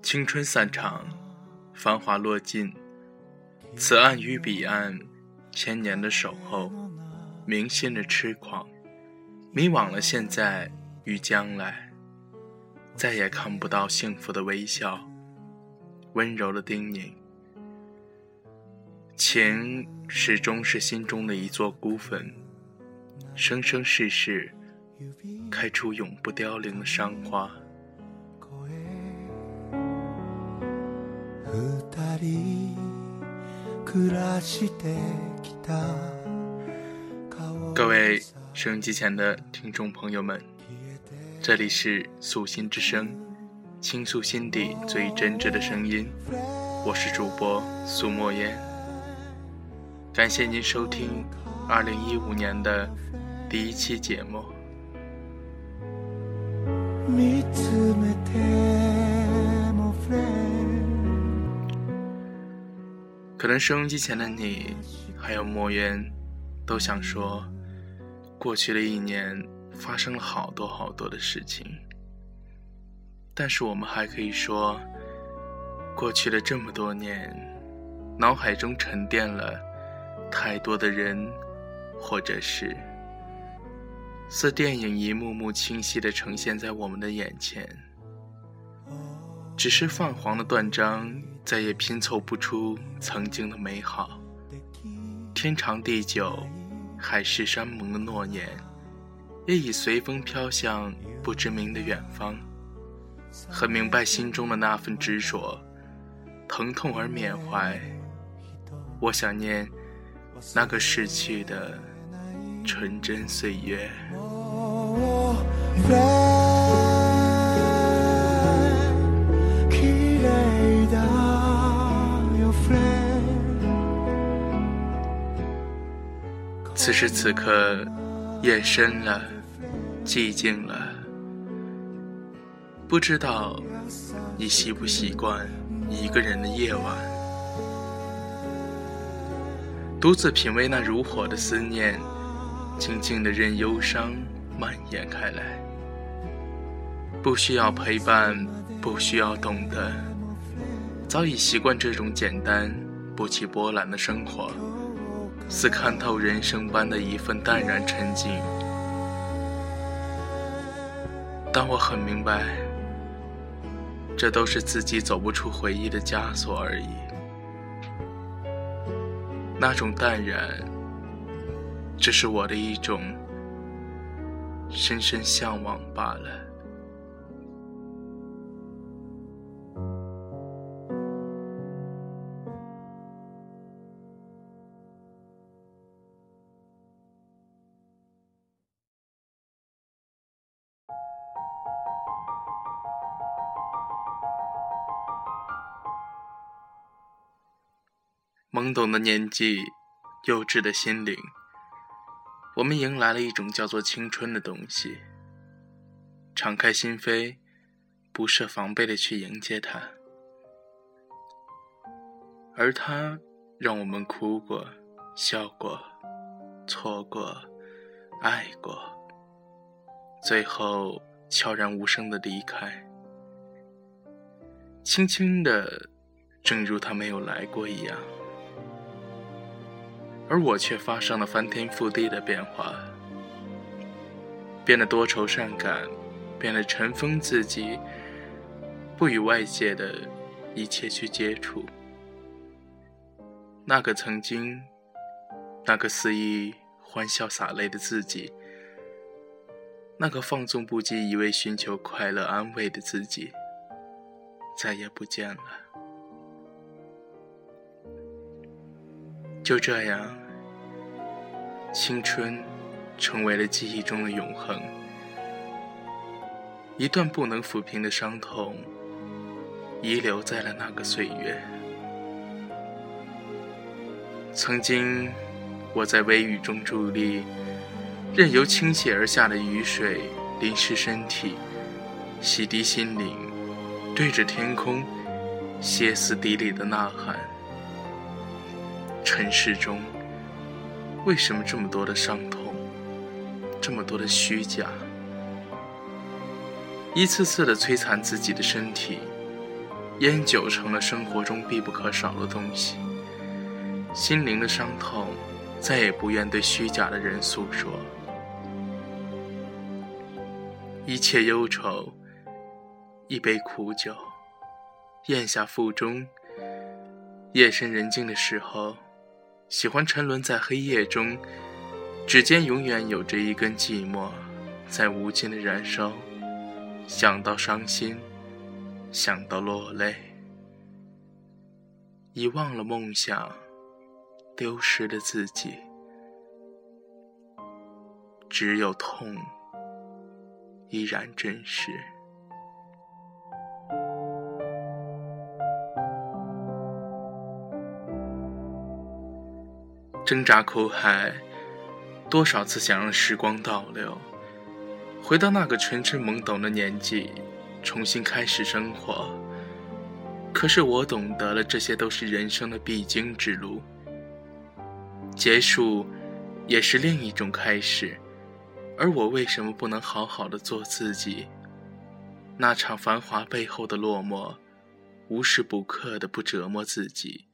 青春散场，繁华落尽，此岸与彼岸，千年的守候，铭心的痴狂，迷惘了现在与将来，再也看不到幸福的微笑，温柔的叮咛。情始终是心中的一座孤坟，生生世世开出永不凋零的伤花。各位收音机前的听众朋友们，这里是素心之声，倾诉心底最真挚的声音，我是主播苏墨烟。感谢您收听二零一五年的第一期节目。可能收音机前的你，还有莫言，都想说，过去的一年发生了好多好多的事情。但是我们还可以说，过去的这么多年，脑海中沉淀了太多的人，或者是，似电影一幕幕清晰的呈现在我们的眼前。只是泛黄的断章。再也拼凑不出曾经的美好，天长地久，海誓山盟的诺言，也已随风飘向不知名的远方。很明白心中的那份执着，疼痛而缅怀。我想念那个逝去的纯真岁月。此时此刻，夜深了，寂静了。不知道你习不习惯一个人的夜晚，独自品味那如火的思念，静静的任忧伤蔓延开来。不需要陪伴，不需要懂得，早已习惯这种简单、不起波澜的生活。似看透人生般的一份淡然沉静，但我很明白，这都是自己走不出回忆的枷锁而已。那种淡然，只是我的一种深深向往罢了。懵懂的年纪，幼稚的心灵，我们迎来了一种叫做青春的东西。敞开心扉，不设防备的去迎接它，而它让我们哭过、笑过、错过、爱过，最后悄然无声的离开，轻轻的，正如它没有来过一样。而我却发生了翻天覆地的变化，变得多愁善感，变得尘封自己，不与外界的一切去接触。那个曾经，那个肆意欢笑洒泪的自己，那个放纵不羁、一味寻求快乐安慰的自己，再也不见了。就这样，青春成为了记忆中的永恒，一段不能抚平的伤痛，遗留在了那个岁月。曾经，我在微雨中伫立，任由倾泻而下的雨水淋湿身体，洗涤心灵，对着天空歇斯底里的呐喊。尘世中，为什么这么多的伤痛，这么多的虚假，一次次的摧残自己的身体？烟酒成了生活中必不可少的东西，心灵的伤痛再也不愿对虚假的人诉说，一切忧愁，一杯苦酒，咽下腹中。夜深人静的时候，喜欢沉沦在黑夜中，指尖永远有着一根寂寞，在无尽的燃烧，想到伤心。想到落泪，遗忘了梦想，丢失了自己，只有痛依然真实。挣扎苦海，多少次想让时光倒流，回到那个纯真懵懂的年纪。重新开始生活，可是我懂得了，这些都是人生的必经之路。结束，也是另一种开始。而我为什么不能好好的做自己？那场繁华背后的落寞，无时不刻的不折磨自己。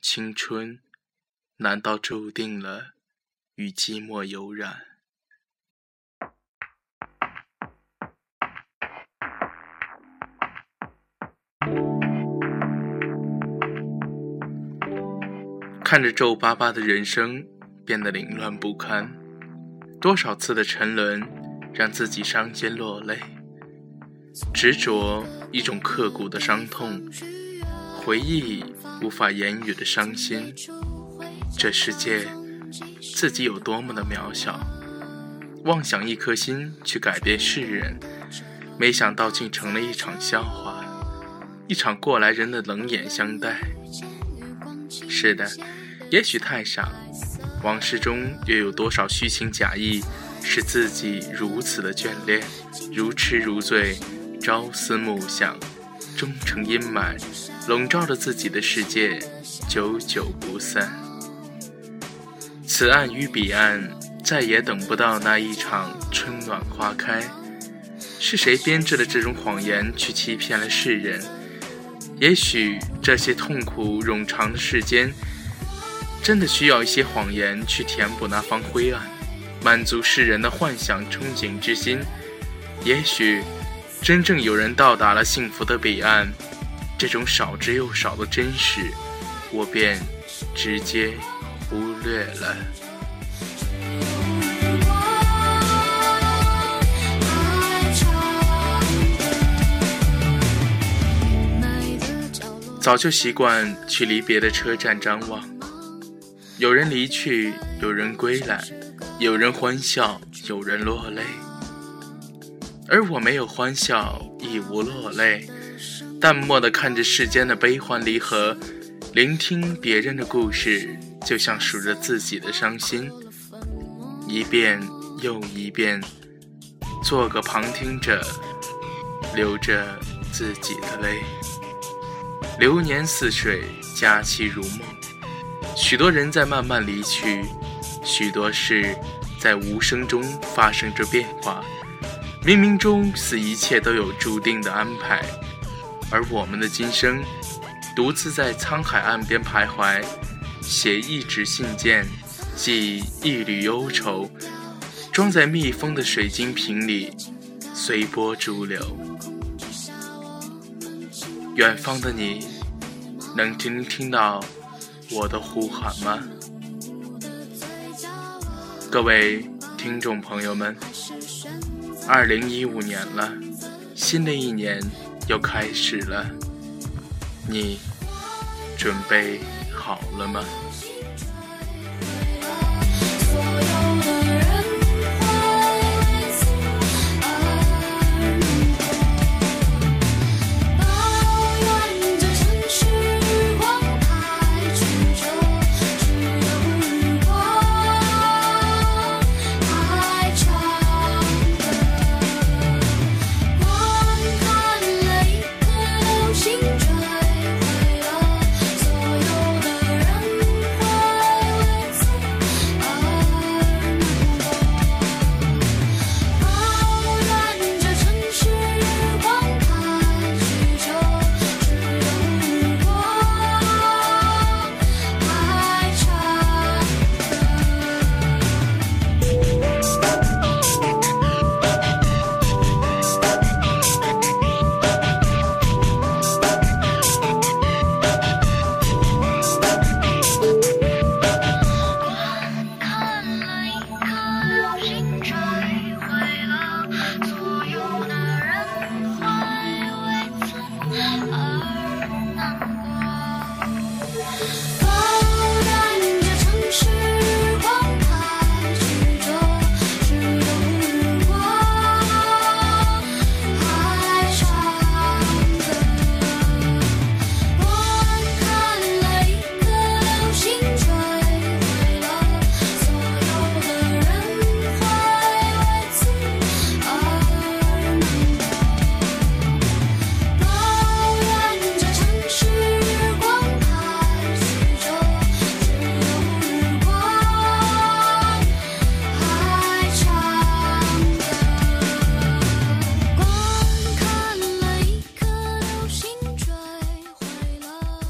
青春，难道注定了与寂寞有染？看着皱巴巴的人生变得凌乱不堪，多少次的沉沦让自己伤心落泪，执着一种刻骨的伤痛，回忆无法言语的伤心。这世界自己有多么的渺小，妄想一颗心去改变世人，没想到竟成了一场笑话，一场过来人的冷眼相待。是的。也许太傻，往事中又有多少虚情假意，使自己如此的眷恋，如痴如醉，朝思暮想，终成阴霾，笼罩着自己的世界，久久不散。此岸与彼岸，再也等不到那一场春暖花开。是谁编织的这种谎言，去欺骗了世人？也许这些痛苦冗长的世间。真的需要一些谎言去填补那方灰暗，满足世人的幻想憧憬之心。也许，真正有人到达了幸福的彼岸，这种少之又少的真实，我便直接忽略了。早就习惯去离别的车站张望。有人离去，有人归来，有人欢笑，有人落泪，而我没有欢笑，亦无落泪，淡漠的看着世间的悲欢离合，聆听别人的故事，就像数着自己的伤心，一遍又一遍，做个旁听者，流着自己的泪。流年似水，佳期如梦。许多人在慢慢离去，许多事在无声中发生着变化。冥冥中，似一切都有注定的安排。而我们的今生，独自在沧海岸边徘徊，写一纸信件，寄一缕忧愁，装在密封的水晶瓶里，随波逐流。远方的你，能听听到？我的呼喊吗？各位听众朋友们，二零一五年了，新的一年又开始了，你准备好了吗？